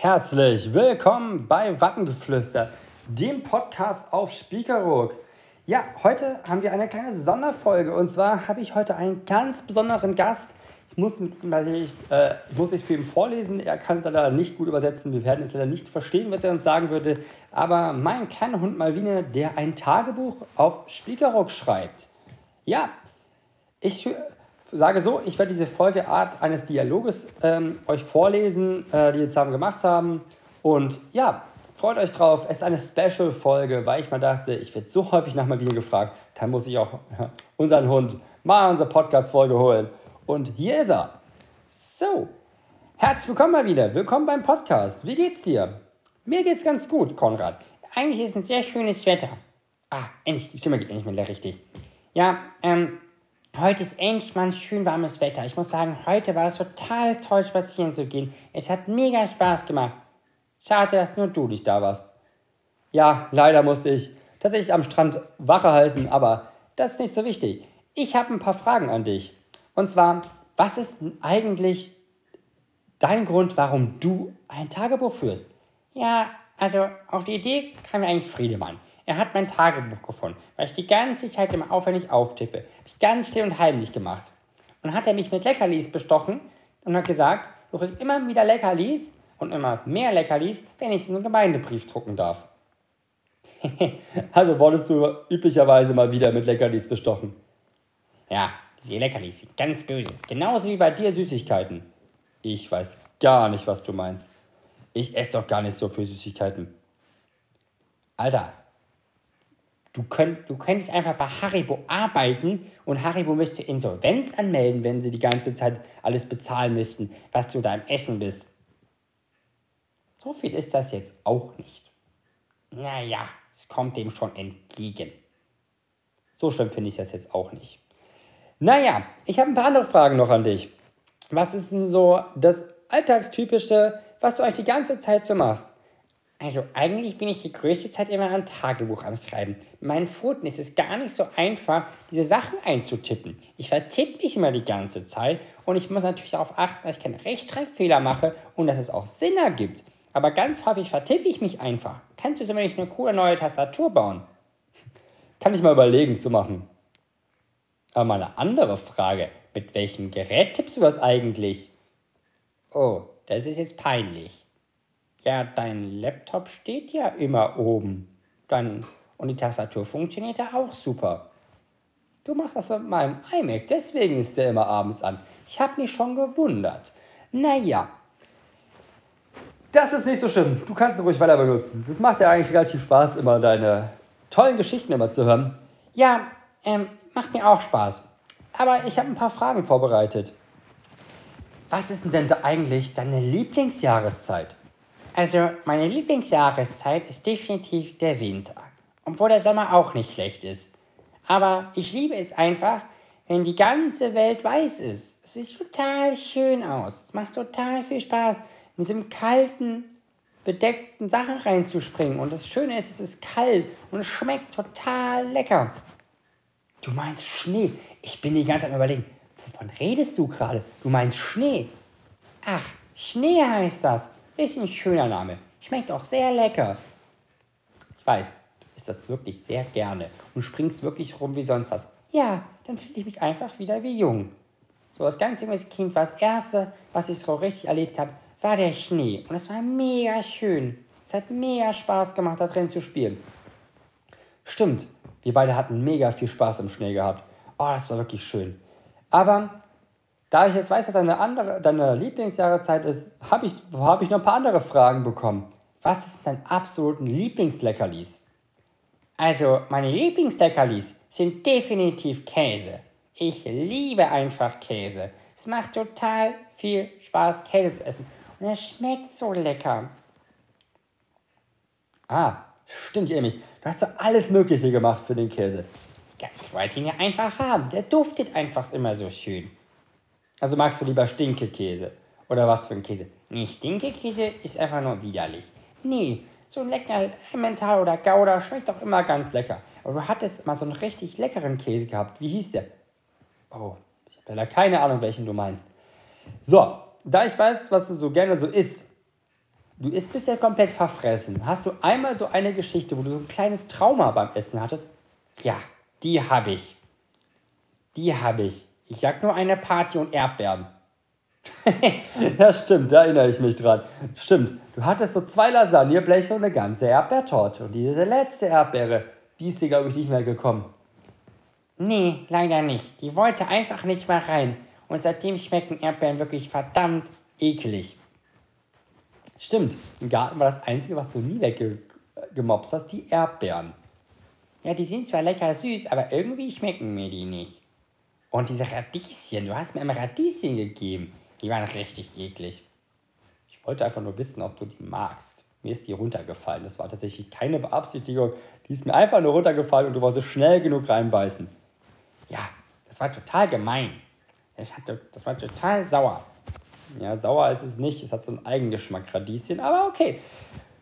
Herzlich willkommen bei Wattengeflüster, dem Podcast auf Spiekeroog. Ja, heute haben wir eine kleine Sonderfolge und zwar habe ich heute einen ganz besonderen Gast. Ich muss, mit ihm, äh, muss es für ihn vorlesen, er kann es leider nicht gut übersetzen, wir werden es leider nicht verstehen, was er uns sagen würde, aber mein kleiner Hund Malvine, der ein Tagebuch auf Spiekeroog schreibt. Ja, ich sage so, ich werde diese Folgeart eines Dialoges ähm, euch vorlesen, äh, die wir zusammen gemacht haben. Und ja, freut euch drauf. Es ist eine Special-Folge, weil ich mal dachte, ich werde so häufig nach mal wieder gefragt, dann muss ich auch unseren Hund mal unsere Podcast-Folge holen. Und hier ist er. So, herzlich willkommen mal wieder. Willkommen beim Podcast. Wie geht's dir? Mir geht's ganz gut, Konrad. Eigentlich ist es ein sehr schönes Wetter. Ah, endlich, die Stimme geht endlich mal richtig. Ja, ähm, Heute ist endlich mal ein schön warmes Wetter. Ich muss sagen, heute war es total toll, spazieren zu gehen. Es hat mega Spaß gemacht. Schade, dass nur du nicht da warst. Ja, leider musste ich tatsächlich am Strand Wache halten, aber das ist nicht so wichtig. Ich habe ein paar Fragen an dich. Und zwar, was ist denn eigentlich dein Grund, warum du ein Tagebuch führst? Ja, also auf die Idee kam mir eigentlich Friedemann. Er hat mein Tagebuch gefunden, weil ich die ganze Zeit immer aufwendig auftippe. Habe ich ganz still und heimlich gemacht. Und dann hat er mich mit Leckerlis bestochen und hat gesagt, du kriegst immer wieder Leckerlis und immer mehr Leckerlis, wenn ich einen Gemeindebrief drucken darf. also wurdest du üblicherweise mal wieder mit Leckerlis bestochen. Ja, die Leckerlis sind ganz böse. Genauso wie bei dir Süßigkeiten. Ich weiß gar nicht, was du meinst. Ich esse doch gar nicht so viel Süßigkeiten. Alter, Du, könnt, du könntest einfach bei Haribo arbeiten und Haribo müsste Insolvenz anmelden, wenn sie die ganze Zeit alles bezahlen müssten, was du da im Essen bist. So viel ist das jetzt auch nicht. Naja, es kommt dem schon entgegen. So schlimm finde ich das jetzt auch nicht. Naja, ich habe ein paar andere Fragen noch an dich. Was ist denn so das Alltagstypische, was du eigentlich die ganze Zeit so machst? Also eigentlich bin ich die größte Zeit immer am Tagebuch am Schreiben. Meinen Pfoten ist es gar nicht so einfach, diese Sachen einzutippen. Ich vertippe mich immer die ganze Zeit und ich muss natürlich darauf achten, dass ich keine Rechtschreibfehler mache und dass es auch Sinn ergibt. Aber ganz häufig vertippe ich mich einfach. Kannst du so nicht eine coole neue Tastatur bauen? Kann ich mal überlegen zu machen. Aber mal eine andere Frage. Mit welchem Gerät tippst du das eigentlich? Oh, das ist jetzt peinlich. Ja, dein Laptop steht ja immer oben. Dann, und die Tastatur funktioniert ja auch super. Du machst das mit meinem iMac, deswegen ist der immer abends an. Ich habe mich schon gewundert. Naja, das ist nicht so schlimm. Du kannst es ruhig weiter benutzen. Das macht ja eigentlich relativ Spaß, immer deine tollen Geschichten immer zu hören. Ja, ähm, macht mir auch Spaß. Aber ich habe ein paar Fragen vorbereitet. Was ist denn da eigentlich deine Lieblingsjahreszeit? Also meine Lieblingsjahreszeit ist definitiv der Winter. Obwohl der Sommer auch nicht schlecht ist. Aber ich liebe es einfach, wenn die ganze Welt weiß ist. Es sieht total schön aus. Es macht total viel Spaß, in diesem kalten, bedeckten Sachen reinzuspringen. Und das Schöne ist, es ist kalt und es schmeckt total lecker. Du meinst Schnee? Ich bin die ganze Zeit überlegen, wovon redest du gerade? Du meinst Schnee? Ach, Schnee heißt das. Ist ein schöner Name. Schmeckt auch sehr lecker. Ich weiß, du isst das wirklich sehr gerne und springst wirklich rum wie sonst was. Ja, dann fühle ich mich einfach wieder wie jung. So als ganz junges Kind war das Erste, was ich so richtig erlebt habe, war der Schnee. Und es war mega schön. Es hat mega Spaß gemacht, da drin zu spielen. Stimmt, wir beide hatten mega viel Spaß im Schnee gehabt. Oh, das war wirklich schön. Aber da ich jetzt weiß, was deine, andere, deine Lieblingsjahreszeit ist, habe ich, hab ich noch ein paar andere Fragen bekommen. Was ist dein absoluten Lieblingsleckerlis? Also, meine Lieblingsleckerlis sind definitiv Käse. Ich liebe einfach Käse. Es macht total viel Spaß, Käse zu essen. Und er schmeckt so lecker. Ah, stimmt, Emich. Du hast so alles Mögliche gemacht für den Käse. Ja, ich wollte ihn ja einfach haben. Der duftet einfach immer so schön. Also magst du lieber Stinkekäse? Oder was für ein Käse? Nee, Stinkekäse ist einfach nur widerlich. Nee, so ein lecker Emmental oder Gouda schmeckt doch immer ganz lecker. Aber du hattest mal so einen richtig leckeren Käse gehabt. Wie hieß der? Oh, ich habe leider keine Ahnung, welchen du meinst. So, da ich weiß, was du so gerne so isst, du isst bisher komplett verfressen. Hast du einmal so eine Geschichte, wo du so ein kleines Trauma beim Essen hattest? Ja, die habe ich. Die habe ich. Ich sag nur eine Party und Erdbeeren. ja, stimmt, da erinnere ich mich dran. Stimmt, du hattest so zwei Lasagnebleche und eine ganze Erdbeertorte. Und diese letzte Erdbeere, die ist dir, glaube ich, nicht mehr gekommen. Nee, leider nicht. Die wollte einfach nicht mehr rein. Und seitdem schmecken Erdbeeren wirklich verdammt eklig. Stimmt, im Garten war das Einzige, was du nie weggemobst hast, die Erdbeeren. Ja, die sind zwar lecker süß, aber irgendwie schmecken mir die nicht. Und diese Radieschen, du hast mir immer Radieschen gegeben. Die waren richtig eklig. Ich wollte einfach nur wissen, ob du die magst. Mir ist die runtergefallen. Das war tatsächlich keine Beabsichtigung. Die ist mir einfach nur runtergefallen und du wolltest schnell genug reinbeißen. Ja, das war total gemein. Ich hatte, das war total sauer. Ja, sauer ist es nicht. Es hat so einen Eigengeschmack, Radieschen, aber okay.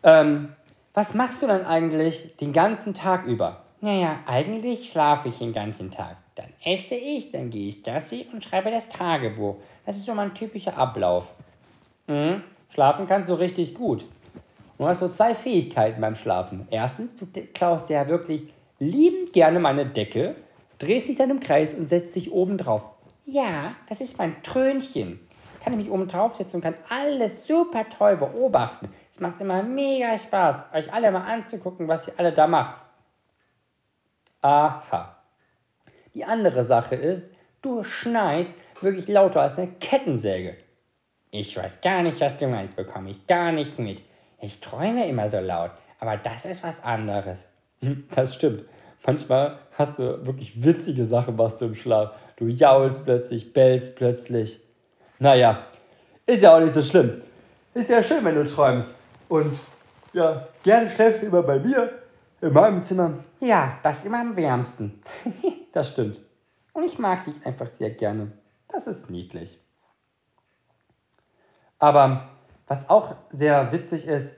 Ähm, was machst du dann eigentlich den ganzen Tag über? Naja, eigentlich schlafe ich den ganzen Tag. Dann esse ich, dann gehe ich Gassi und schreibe das Tagebuch. Das ist so mein typischer Ablauf. Mhm. Schlafen kannst du richtig gut. Du hast so zwei Fähigkeiten beim Schlafen. Erstens, du klaust ja wirklich liebend gerne meine Decke, drehst dich dann im Kreis und setzt dich oben drauf. Ja, das ist mein Trönchen. Kann ich mich oben drauf setzen und kann alles super toll beobachten. Es macht immer mega Spaß, euch alle mal anzugucken, was ihr alle da macht. Aha. Die andere Sache ist, du schneist wirklich lauter als eine Kettensäge. Ich weiß gar nicht, was du meinst, bekomme ich gar nicht mit. Ich träume immer so laut, aber das ist was anderes. Das stimmt. Manchmal hast du wirklich witzige Sachen, machst du im Schlaf. Du jaulst plötzlich, bellst plötzlich. Naja, ist ja auch nicht so schlimm. Ist ja schön, wenn du träumst. Und ja, gerne schläfst du immer bei mir in meinem Zimmer. Ja, das ist immer am wärmsten. das stimmt. Und ich mag dich einfach sehr gerne. Das ist niedlich. Aber was auch sehr witzig ist,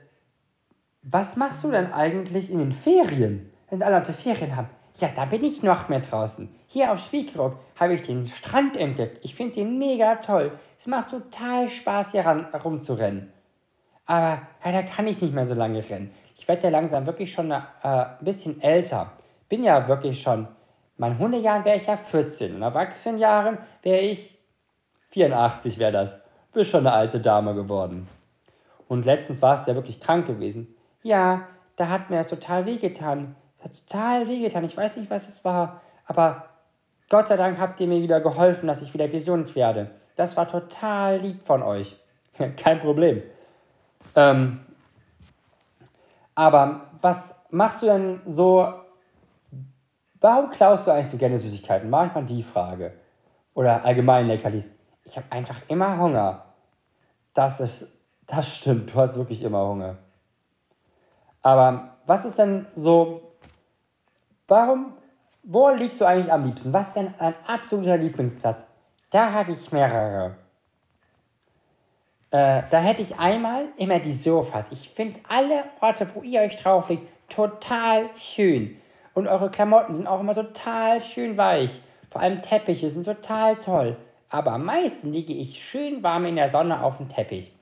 was machst du denn eigentlich in den Ferien, wenn alle Leute Ferien haben? Ja, da bin ich noch mehr draußen. Hier auf Spiekeroog habe ich den Strand entdeckt. Ich finde den mega toll. Es macht total Spaß, hier ran, rumzurennen. Aber ja, da kann ich nicht mehr so lange rennen. Ich werde ja langsam wirklich schon äh, ein bisschen älter. Bin ja wirklich schon, meinen Hundejahren wäre ich ja 14. In Erwachsenenjahren wäre ich 84 wäre das. Bist schon eine alte Dame geworden. Und letztens warst du ja wirklich krank gewesen. Ja, da hat mir das total wehgetan. Es hat total wehgetan. Ich weiß nicht, was es war. Aber Gott sei Dank habt ihr mir wieder geholfen, dass ich wieder gesund werde. Das war total lieb von euch. Kein Problem. Ähm, aber was machst du denn so? Warum klaust du eigentlich so gerne Süßigkeiten? Manchmal die Frage. Oder allgemein Leckerlis. Ich habe einfach immer Hunger. Das ist, das stimmt. Du hast wirklich immer Hunger. Aber was ist denn so? Warum? Wo liegst du eigentlich am liebsten? Was ist denn dein absoluter Lieblingsplatz? Da habe ich mehrere. Äh, da hätte ich einmal immer die Sofas. Ich finde alle Orte, wo ihr euch drauf legt, total schön. Und eure Klamotten sind auch immer total schön weich. Vor allem Teppiche sind total toll. Aber am meisten liege ich schön warm in der Sonne auf dem Teppich.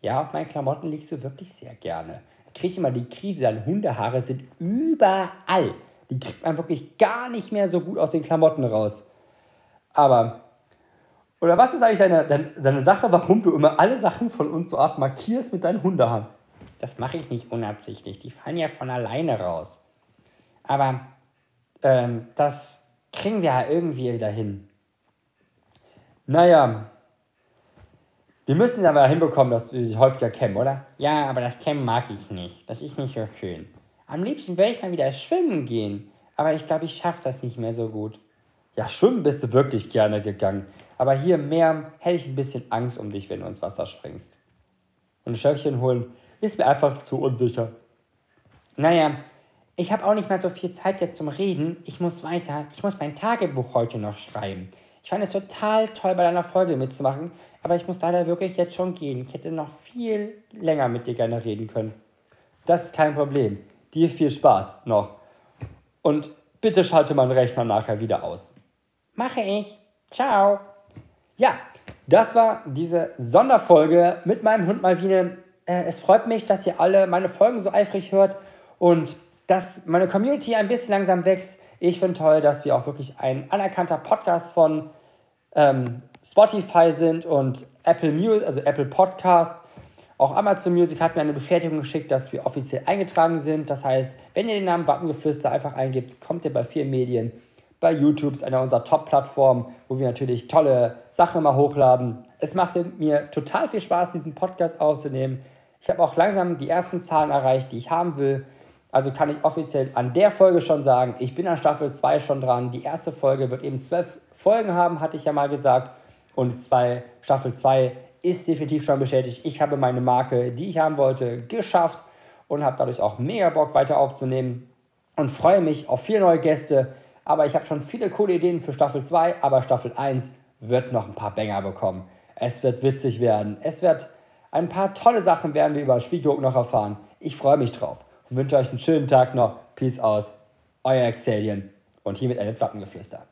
Ja, auf meinen Klamotten liegst du wirklich sehr gerne. Ich kriege immer die Krise, deine Hundehaare sind überall. Die kriegt man wirklich gar nicht mehr so gut aus den Klamotten raus. Aber oder was ist eigentlich deine, deine, deine Sache, warum du immer alle Sachen von uns so ab markierst mit deinen Hundehaaren? Das mache ich nicht unabsichtlich. Die fallen ja von alleine raus. Aber ähm, das kriegen wir ja irgendwie wieder hin. Naja, wir müssen aber hinbekommen, dass wir dich häufiger kämmen, oder? Ja, aber das Kämmen mag ich nicht. Das ist nicht so schön. Am liebsten würde ich mal wieder schwimmen gehen. Aber ich glaube, ich schaffe das nicht mehr so gut. Ja, schwimmen bist du wirklich gerne gegangen. Aber hier mehr hätte ich ein bisschen Angst um dich, wenn du ins Wasser springst. Und ein Stöckchen holen ist mir einfach zu unsicher. Naja, ich habe auch nicht mehr so viel Zeit jetzt zum Reden. Ich muss weiter. Ich muss mein Tagebuch heute noch schreiben. Ich fand es total toll, bei deiner Folge mitzumachen, aber ich muss leider wirklich jetzt schon gehen. Ich hätte noch viel länger mit dir gerne reden können. Das ist kein Problem. Dir viel Spaß noch. Und bitte schalte meinen Rechner nachher wieder aus. Mache ich. Ciao. Ja, das war diese Sonderfolge mit meinem Hund Malvine. äh, es freut mich, dass ihr alle meine Folgen so eifrig hört und dass meine Community ein bisschen langsam wächst. Ich finde toll, dass wir auch wirklich ein anerkannter Podcast von ähm, Spotify sind und Apple Music, also Apple Podcast. Auch Amazon Music hat mir eine Bestätigung geschickt, dass wir offiziell eingetragen sind. Das heißt, wenn ihr den Namen Wappengeflüster einfach eingibt, kommt ihr bei vielen Medien. Bei YouTube ist einer unserer Top-Plattformen, wo wir natürlich tolle Sachen mal hochladen. Es macht mir total viel Spaß, diesen Podcast aufzunehmen. Ich habe auch langsam die ersten Zahlen erreicht, die ich haben will. Also kann ich offiziell an der Folge schon sagen, ich bin an Staffel 2 schon dran. Die erste Folge wird eben zwölf Folgen haben, hatte ich ja mal gesagt. Und zwei, Staffel 2 ist definitiv schon bestätigt. Ich habe meine Marke, die ich haben wollte, geschafft und habe dadurch auch mega Bock weiter aufzunehmen und freue mich auf viele neue Gäste. Aber ich habe schon viele coole Ideen für Staffel 2, aber Staffel 1 wird noch ein paar Banger bekommen. Es wird witzig werden. Es wird ein paar tolle Sachen werden wir über Spielguck noch erfahren. Ich freue mich drauf und wünsche euch einen schönen Tag noch. Peace aus. Euer Excellion und hiermit ein Wappengeflüster.